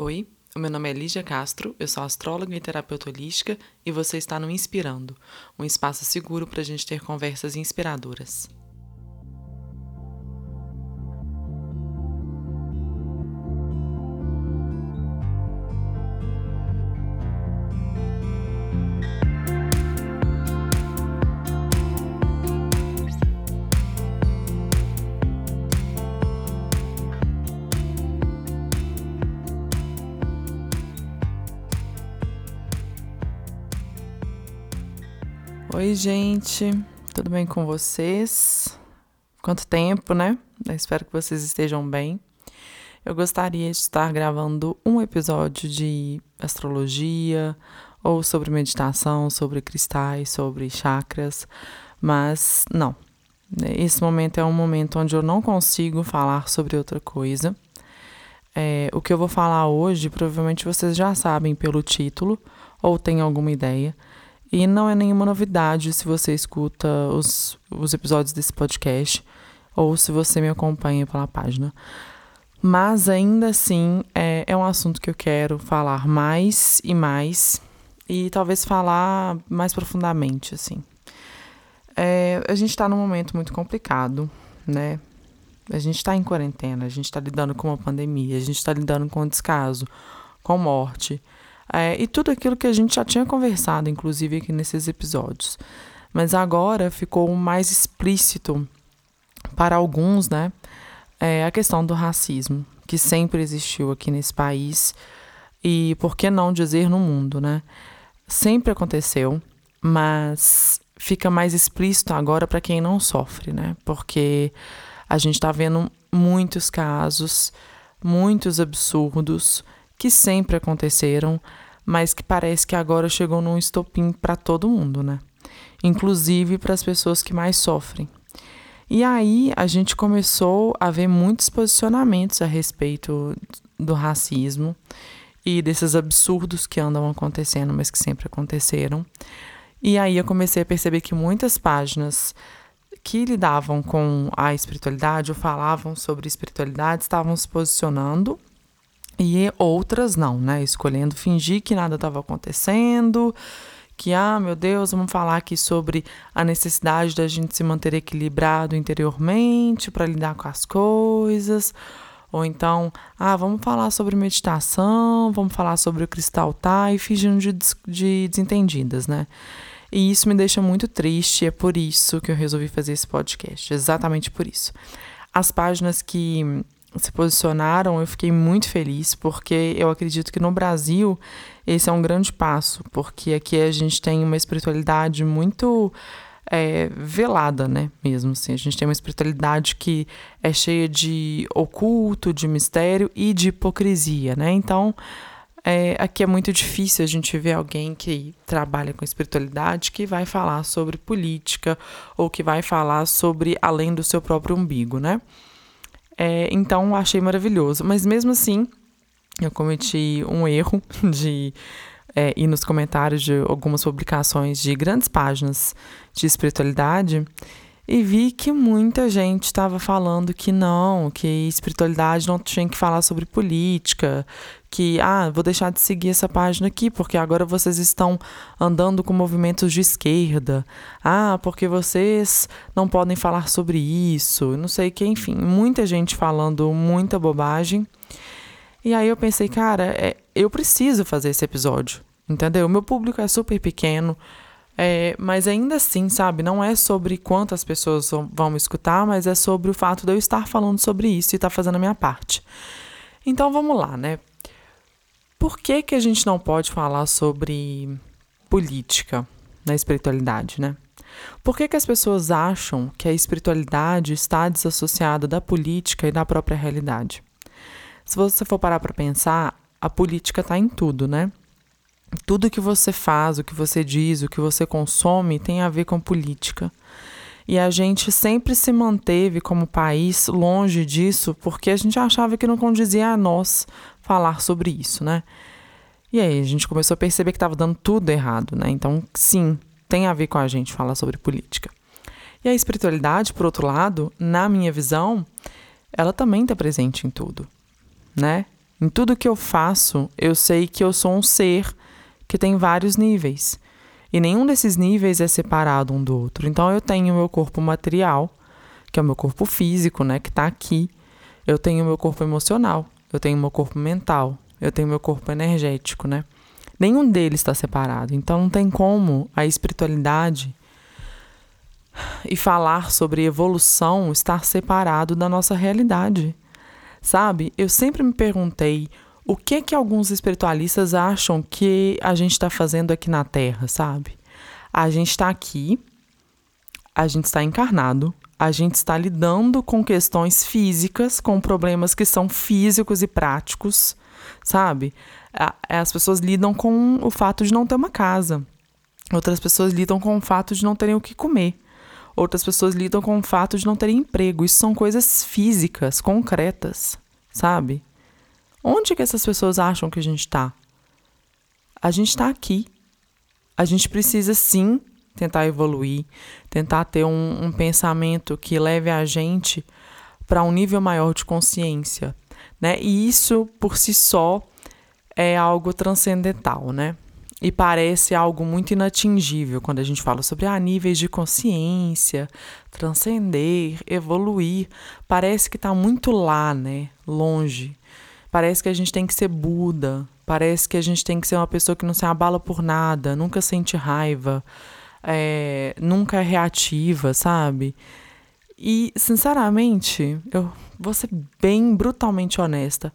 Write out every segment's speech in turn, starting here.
Oi, o meu nome é Lígia Castro, eu sou astróloga e terapeuta holística e você está no Inspirando, um espaço seguro para a gente ter conversas inspiradoras. Oi, gente, tudo bem com vocês? Quanto tempo, né? Eu espero que vocês estejam bem. Eu gostaria de estar gravando um episódio de astrologia ou sobre meditação, sobre cristais, sobre chakras, mas não. Esse momento é um momento onde eu não consigo falar sobre outra coisa. É, o que eu vou falar hoje, provavelmente vocês já sabem pelo título ou têm alguma ideia e não é nenhuma novidade se você escuta os, os episódios desse podcast ou se você me acompanha pela página. Mas ainda assim é, é um assunto que eu quero falar mais e mais e talvez falar mais profundamente, assim. É, a gente está num momento muito complicado, né? A gente está em quarentena, a gente está lidando com uma pandemia, a gente está lidando com descaso, com morte. É, e tudo aquilo que a gente já tinha conversado, inclusive aqui nesses episódios. Mas agora ficou mais explícito para alguns, né? É a questão do racismo, que sempre existiu aqui nesse país e, por que não dizer, no mundo, né? Sempre aconteceu, mas fica mais explícito agora para quem não sofre, né? Porque a gente está vendo muitos casos, muitos absurdos que sempre aconteceram, mas que parece que agora chegou num estopim para todo mundo, né? Inclusive para as pessoas que mais sofrem. E aí a gente começou a ver muitos posicionamentos a respeito do racismo e desses absurdos que andam acontecendo, mas que sempre aconteceram. E aí eu comecei a perceber que muitas páginas que lidavam com a espiritualidade ou falavam sobre espiritualidade estavam se posicionando e outras não, né? Escolhendo fingir que nada estava acontecendo, que, ah, meu Deus, vamos falar aqui sobre a necessidade da gente se manter equilibrado interiormente para lidar com as coisas. Ou então, ah, vamos falar sobre meditação, vamos falar sobre o cristal tá e fingindo de, de desentendidas, né? E isso me deixa muito triste, é por isso que eu resolvi fazer esse podcast, exatamente por isso. As páginas que se posicionaram, eu fiquei muito feliz, porque eu acredito que no Brasil esse é um grande passo, porque aqui a gente tem uma espiritualidade muito é, velada, né? Mesmo assim, a gente tem uma espiritualidade que é cheia de oculto, de mistério e de hipocrisia, né? Então, é, aqui é muito difícil a gente ver alguém que trabalha com espiritualidade que vai falar sobre política ou que vai falar sobre além do seu próprio umbigo, né? É, então, achei maravilhoso. Mas mesmo assim, eu cometi um erro de é, ir nos comentários de algumas publicações de grandes páginas de espiritualidade e vi que muita gente estava falando que não, que espiritualidade não tinha que falar sobre política, que ah, vou deixar de seguir essa página aqui porque agora vocês estão andando com movimentos de esquerda. Ah, porque vocês não podem falar sobre isso, não sei que, enfim, muita gente falando muita bobagem. E aí eu pensei, cara, é, eu preciso fazer esse episódio, entendeu? O meu público é super pequeno. É, mas ainda assim, sabe, não é sobre quantas pessoas vão me escutar, mas é sobre o fato de eu estar falando sobre isso e estar tá fazendo a minha parte. Então vamos lá, né? Por que, que a gente não pode falar sobre política na espiritualidade, né? Por que, que as pessoas acham que a espiritualidade está desassociada da política e da própria realidade? Se você for parar para pensar, a política está em tudo, né? Tudo que você faz, o que você diz, o que você consome tem a ver com política. E a gente sempre se manteve como país longe disso porque a gente achava que não condizia a nós falar sobre isso, né? E aí a gente começou a perceber que estava dando tudo errado, né? Então, sim, tem a ver com a gente falar sobre política. E a espiritualidade, por outro lado, na minha visão, ela também está presente em tudo, né? Em tudo que eu faço, eu sei que eu sou um ser que tem vários níveis. E nenhum desses níveis é separado um do outro. Então eu tenho o meu corpo material, que é o meu corpo físico, né, que está aqui. Eu tenho o meu corpo emocional, eu tenho o meu corpo mental, eu tenho o meu corpo energético, né? Nenhum deles está separado. Então não tem como a espiritualidade e falar sobre evolução estar separado da nossa realidade. Sabe? Eu sempre me perguntei o que que alguns espiritualistas acham que a gente está fazendo aqui na Terra, sabe? A gente está aqui, a gente está encarnado, a gente está lidando com questões físicas, com problemas que são físicos e práticos, sabe? As pessoas lidam com o fato de não ter uma casa. Outras pessoas lidam com o fato de não terem o que comer. Outras pessoas lidam com o fato de não terem emprego. Isso são coisas físicas, concretas, sabe? Onde que essas pessoas acham que a gente está? A gente está aqui. A gente precisa sim tentar evoluir, tentar ter um, um pensamento que leve a gente para um nível maior de consciência, né? E isso por si só é algo transcendental, né? E parece algo muito inatingível quando a gente fala sobre ah, níveis de consciência, transcender, evoluir. Parece que está muito lá, né? Longe. Parece que a gente tem que ser Buda. Parece que a gente tem que ser uma pessoa que não se abala por nada, nunca sente raiva, é, nunca é reativa, sabe? E, sinceramente, eu vou ser bem brutalmente honesta.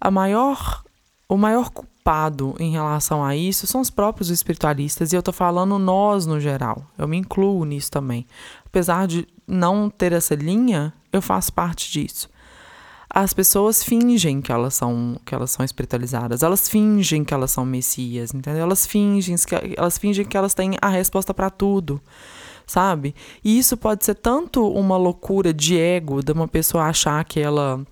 A maior, o maior culpado em relação a isso são os próprios espiritualistas, e eu tô falando nós no geral. Eu me incluo nisso também. Apesar de não ter essa linha, eu faço parte disso as pessoas fingem que elas são que elas são espiritualizadas, elas fingem que elas são messias, entendeu? Elas fingem que elas fingem que elas têm a resposta para tudo, sabe? E isso pode ser tanto uma loucura de ego de uma pessoa achar que ela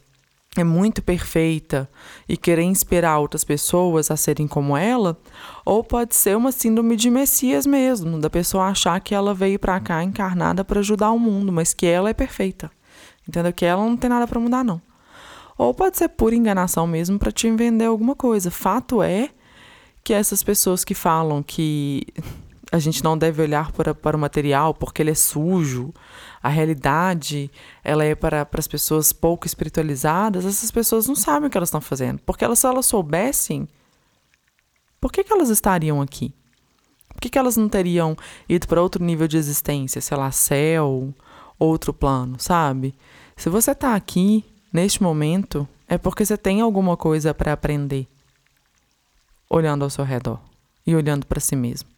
é muito perfeita e querer inspirar outras pessoas a serem como ela, ou pode ser uma síndrome de Messias mesmo, da pessoa achar que ela veio para cá encarnada para ajudar o mundo, mas que ela é perfeita. Entendeu? Que ela não tem nada para mudar não. Ou pode ser pura enganação mesmo para te vender alguma coisa. Fato é que essas pessoas que falam que a gente não deve olhar para, para o material porque ele é sujo, a realidade ela é para, para as pessoas pouco espiritualizadas, essas pessoas não sabem o que elas estão fazendo. Porque elas, se elas soubessem, por que, que elas estariam aqui? Por que, que elas não teriam ido para outro nível de existência, sei lá, céu, outro plano, sabe? Se você está aqui neste momento, é porque você tem alguma coisa para aprender, olhando ao seu redor e olhando para si mesmo.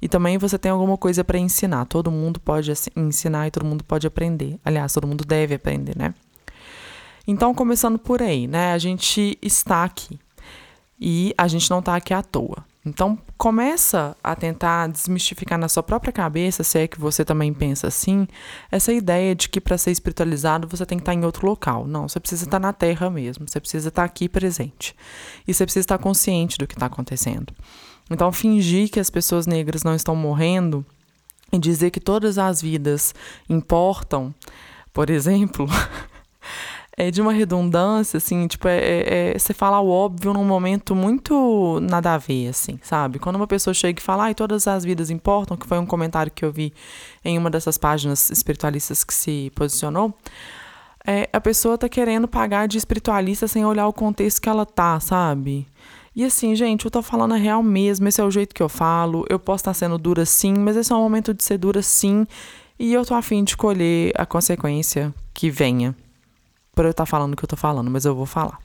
E também você tem alguma coisa para ensinar. Todo mundo pode ensinar e todo mundo pode aprender. Aliás, todo mundo deve aprender, né? Então, começando por aí, né? A gente está aqui e a gente não está aqui à toa. Então, começa a tentar desmistificar na sua própria cabeça, se é que você também pensa assim, essa ideia de que para ser espiritualizado você tem que estar em outro local. Não, você precisa estar na Terra mesmo, você precisa estar aqui presente. E você precisa estar consciente do que está acontecendo. Então, fingir que as pessoas negras não estão morrendo e dizer que todas as vidas importam, por exemplo. é de uma redundância, assim, tipo, é, é, é, você fala o óbvio num momento muito nada a ver, assim, sabe? Quando uma pessoa chega e fala, ai, todas as vidas importam, que foi um comentário que eu vi em uma dessas páginas espiritualistas que se posicionou, é, a pessoa tá querendo pagar de espiritualista sem olhar o contexto que ela tá, sabe? E assim, gente, eu tô falando a real mesmo, esse é o jeito que eu falo, eu posso estar tá sendo dura sim, mas esse é um momento de ser dura sim, e eu tô afim de colher a consequência que venha, por eu estar tá falando o que eu tô falando, mas eu vou falar.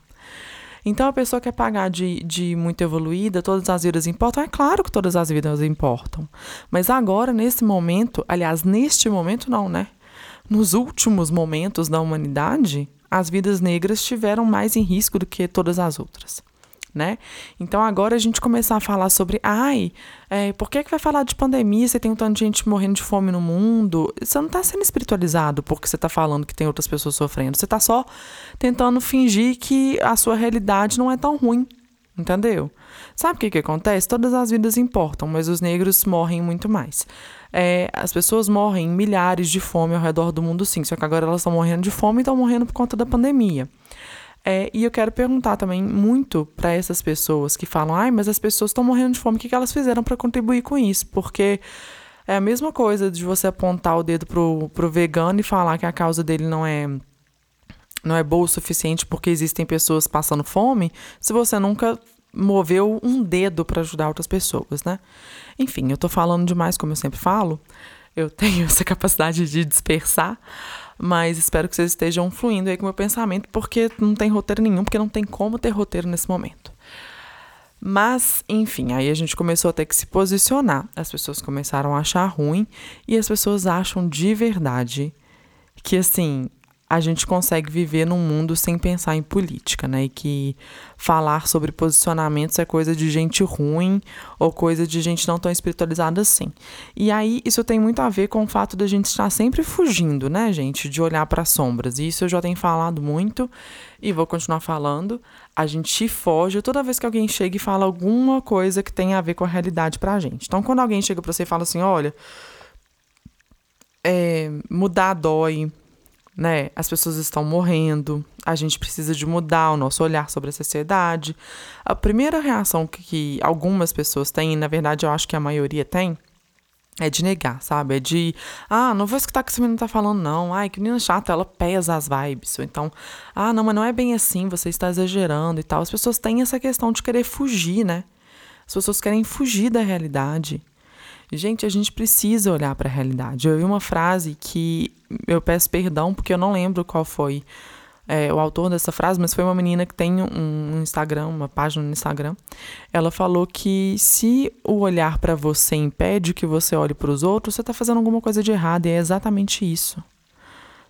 Então a pessoa quer pagar de, de muito evoluída, todas as vidas importam? É claro que todas as vidas importam. Mas agora, nesse momento, aliás, neste momento não, né? Nos últimos momentos da humanidade, as vidas negras tiveram mais em risco do que todas as outras né? Então agora a gente começar a falar sobre, ai, é, por que, que vai falar de pandemia? Você tem um tanto de gente morrendo de fome no mundo. Você não está sendo espiritualizado porque você está falando que tem outras pessoas sofrendo. Você está só tentando fingir que a sua realidade não é tão ruim. Entendeu? Sabe o que, que acontece? Todas as vidas importam, mas os negros morrem muito mais. É, as pessoas morrem milhares de fome ao redor do mundo, sim. Só que agora elas estão morrendo de fome e estão morrendo por conta da pandemia. É, e eu quero perguntar também muito para essas pessoas que falam, ai, mas as pessoas estão morrendo de fome, o que, que elas fizeram para contribuir com isso? Porque é a mesma coisa de você apontar o dedo pro, pro vegano e falar que a causa dele não é não é boa o suficiente porque existem pessoas passando fome, se você nunca moveu um dedo para ajudar outras pessoas, né? Enfim, eu tô falando demais, como eu sempre falo. Eu tenho essa capacidade de dispersar, mas espero que vocês estejam fluindo aí com o meu pensamento, porque não tem roteiro nenhum, porque não tem como ter roteiro nesse momento. Mas, enfim, aí a gente começou a ter que se posicionar. As pessoas começaram a achar ruim e as pessoas acham de verdade que, assim, a gente consegue viver num mundo sem pensar em política, né? E que falar sobre posicionamentos é coisa de gente ruim ou coisa de gente não tão espiritualizada assim. E aí isso tem muito a ver com o fato da gente estar sempre fugindo, né, gente, de olhar para as sombras. E isso eu já tenho falado muito e vou continuar falando. A gente foge toda vez que alguém chega e fala alguma coisa que tem a ver com a realidade pra gente. Então, quando alguém chega para você e fala assim, olha, é, mudar dói, né? As pessoas estão morrendo, a gente precisa de mudar o nosso olhar sobre a sociedade. A primeira reação que, que algumas pessoas têm, e na verdade eu acho que a maioria tem, é de negar, sabe? É de, ah, não vou escutar o que essa menina tá falando, não. Ai, que menina chata, ela pesa as vibes. Ou então, ah, não, mas não é bem assim, você está exagerando e tal. As pessoas têm essa questão de querer fugir, né? As pessoas querem fugir da realidade. Gente, a gente precisa olhar para a realidade. Eu vi uma frase que eu peço perdão porque eu não lembro qual foi é, o autor dessa frase, mas foi uma menina que tem um Instagram, uma página no Instagram. Ela falou que se o olhar para você impede que você olhe para os outros, você está fazendo alguma coisa de errado e é exatamente isso.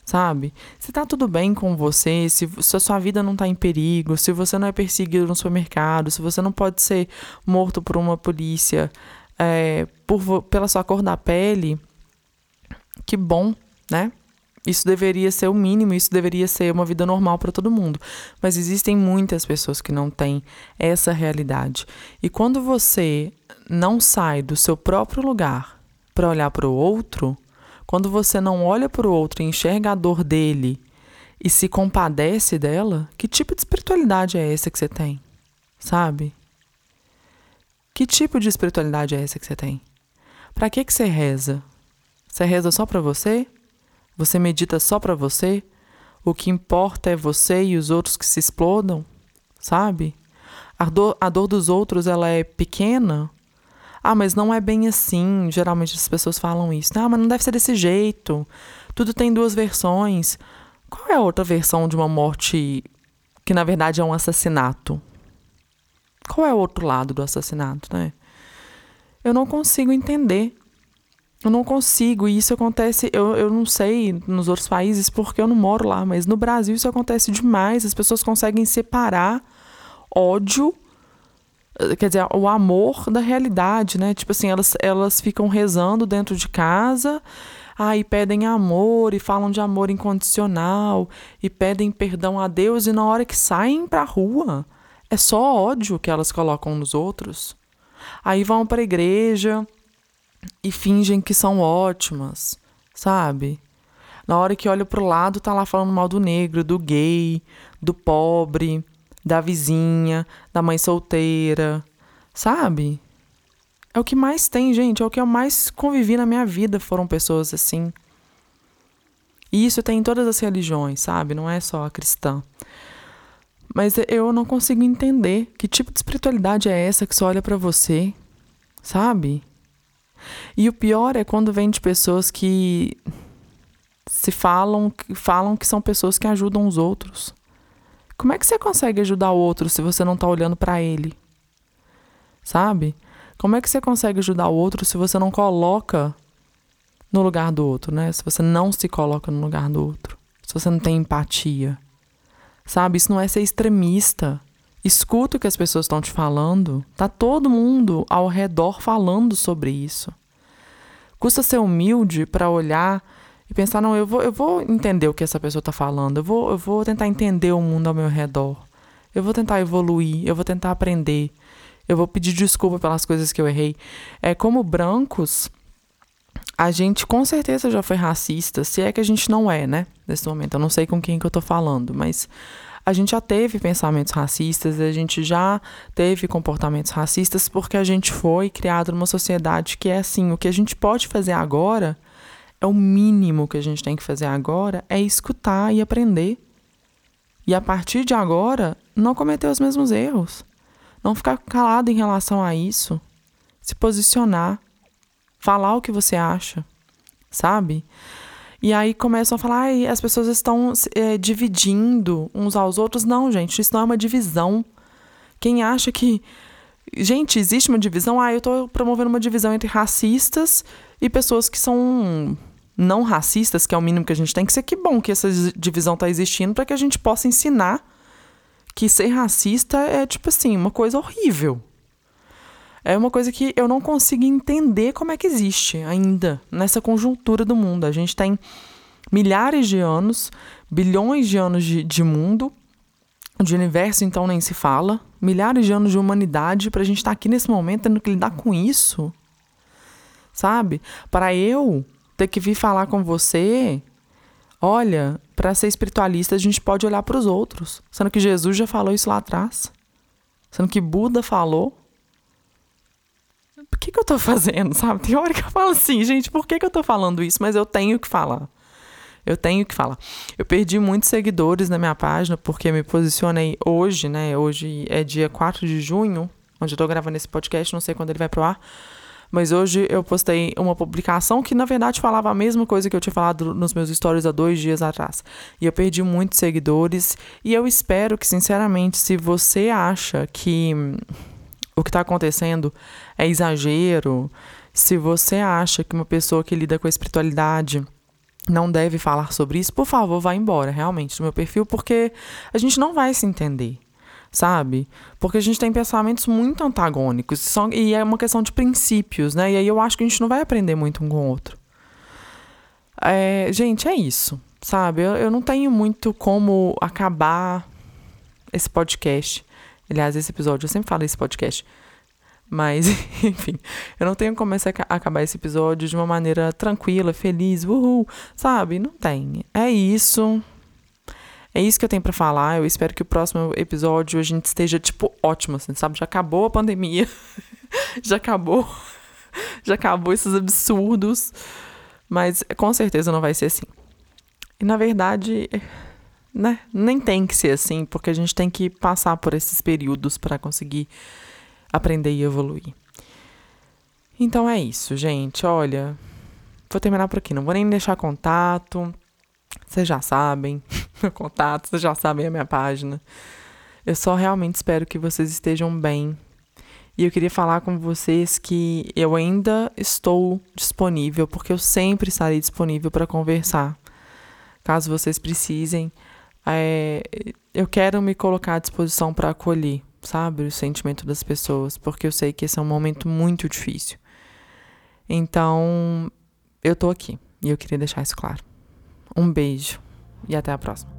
Sabe? Se tá tudo bem com você, se, se a sua vida não tá em perigo, se você não é perseguido no supermercado, se você não pode ser morto por uma polícia, é, por, pela sua cor da pele, que bom, né? Isso deveria ser o mínimo, isso deveria ser uma vida normal para todo mundo. Mas existem muitas pessoas que não têm essa realidade. E quando você não sai do seu próprio lugar para olhar para o outro, quando você não olha para o outro e enxerga a dor dele e se compadece dela, que tipo de espiritualidade é essa que você tem? Sabe? Que tipo de espiritualidade é essa que você tem? Para que que você reza? Você reza só para você? Você medita só para você? O que importa é você e os outros que se explodam, sabe? A dor, a dor dos outros ela é pequena. Ah, mas não é bem assim. Geralmente as pessoas falam isso. Ah, mas não deve ser desse jeito. Tudo tem duas versões. Qual é a outra versão de uma morte que na verdade é um assassinato? Qual é o outro lado do assassinato, né? Eu não consigo entender. Eu não consigo, e isso acontece, eu, eu não sei nos outros países porque eu não moro lá, mas no Brasil isso acontece demais. As pessoas conseguem separar ódio, quer dizer, o amor da realidade, né? Tipo assim, elas, elas ficam rezando dentro de casa, aí pedem amor e falam de amor incondicional e pedem perdão a Deus, e na hora que saem pra rua é só ódio que elas colocam nos outros. Aí vão para a igreja e fingem que são ótimas, sabe? Na hora que olha pro lado, tá lá falando mal do negro, do gay, do pobre, da vizinha, da mãe solteira, sabe? É o que mais tem, gente. É o que eu mais convivi na minha vida. Foram pessoas assim. E isso tem em todas as religiões, sabe? Não é só a cristã. Mas eu não consigo entender que tipo de espiritualidade é essa que só olha para você, sabe? E o pior é quando vem de pessoas que se falam, falam que são pessoas que ajudam os outros. Como é que você consegue ajudar o outro se você não tá olhando para ele? Sabe? Como é que você consegue ajudar o outro se você não coloca no lugar do outro, né? Se você não se coloca no lugar do outro. Se você não tem empatia. Sabe? Isso não é ser extremista. Escuta o que as pessoas estão te falando. Tá todo mundo ao redor falando sobre isso. Custa ser humilde para olhar e pensar, não, eu vou, eu vou entender o que essa pessoa está falando. Eu vou, eu vou tentar entender o mundo ao meu redor. Eu vou tentar evoluir, eu vou tentar aprender. Eu vou pedir desculpa pelas coisas que eu errei. É como brancos, a gente com certeza já foi racista, se é que a gente não é, né? Nesse momento. Eu não sei com quem que eu tô falando, mas a gente já teve pensamentos racistas, a gente já teve comportamentos racistas porque a gente foi criado numa sociedade que é assim, o que a gente pode fazer agora é o mínimo que a gente tem que fazer agora é escutar e aprender. E a partir de agora, não cometer os mesmos erros. Não ficar calado em relação a isso. Se posicionar. Falar o que você acha. Sabe? E aí começam a falar, ai, as pessoas estão é, dividindo uns aos outros. Não, gente, isso não é uma divisão. Quem acha que. Gente, existe uma divisão? Ah, eu estou promovendo uma divisão entre racistas e pessoas que são não racistas, que é o mínimo que a gente tem que ser. Que bom que essa divisão está existindo para que a gente possa ensinar que ser racista é, tipo assim, uma coisa horrível. É uma coisa que eu não consigo entender como é que existe ainda nessa conjuntura do mundo. A gente tem milhares de anos, bilhões de anos de, de mundo, de universo então nem se fala, milhares de anos de humanidade para a gente estar tá aqui nesse momento tendo que lidar com isso, sabe? Para eu ter que vir falar com você, olha, para ser espiritualista a gente pode olhar para os outros, sendo que Jesus já falou isso lá atrás, sendo que Buda falou por que, que eu tô fazendo, sabe? Tem hora que eu falo assim, gente, por que, que eu tô falando isso? Mas eu tenho que falar. Eu tenho que falar. Eu perdi muitos seguidores na minha página porque me posicionei hoje, né? Hoje é dia 4 de junho, onde eu tô gravando esse podcast, não sei quando ele vai pro ar. Mas hoje eu postei uma publicação que, na verdade, falava a mesma coisa que eu tinha falado nos meus stories há dois dias atrás. E eu perdi muitos seguidores. E eu espero que, sinceramente, se você acha que o que está acontecendo é exagero, se você acha que uma pessoa que lida com a espiritualidade não deve falar sobre isso, por favor, vá embora, realmente, do meu perfil, porque a gente não vai se entender, sabe? Porque a gente tem pensamentos muito antagônicos e é uma questão de princípios, né? E aí eu acho que a gente não vai aprender muito um com o outro. É, gente, é isso, sabe? Eu, eu não tenho muito como acabar esse podcast. Aliás, esse episódio, eu sempre falo esse podcast. Mas, enfim, eu não tenho como acabar esse episódio de uma maneira tranquila, feliz, uhul, sabe? Não tem. É isso. É isso que eu tenho para falar. Eu espero que o próximo episódio a gente esteja, tipo, ótimo, assim, sabe? Já acabou a pandemia. Já acabou. Já acabou esses absurdos. Mas com certeza não vai ser assim. E na verdade né? Nem tem que ser assim, porque a gente tem que passar por esses períodos para conseguir aprender e evoluir. Então é isso, gente. Olha, vou terminar por aqui. Não vou nem deixar contato. Vocês já sabem meu contato, vocês já sabem a minha página. Eu só realmente espero que vocês estejam bem. E eu queria falar com vocês que eu ainda estou disponível, porque eu sempre estarei disponível para conversar. Caso vocês precisem, é, eu quero me colocar à disposição para acolher, sabe, o sentimento das pessoas, porque eu sei que esse é um momento muito difícil. Então, eu tô aqui e eu queria deixar isso claro. Um beijo e até a próxima.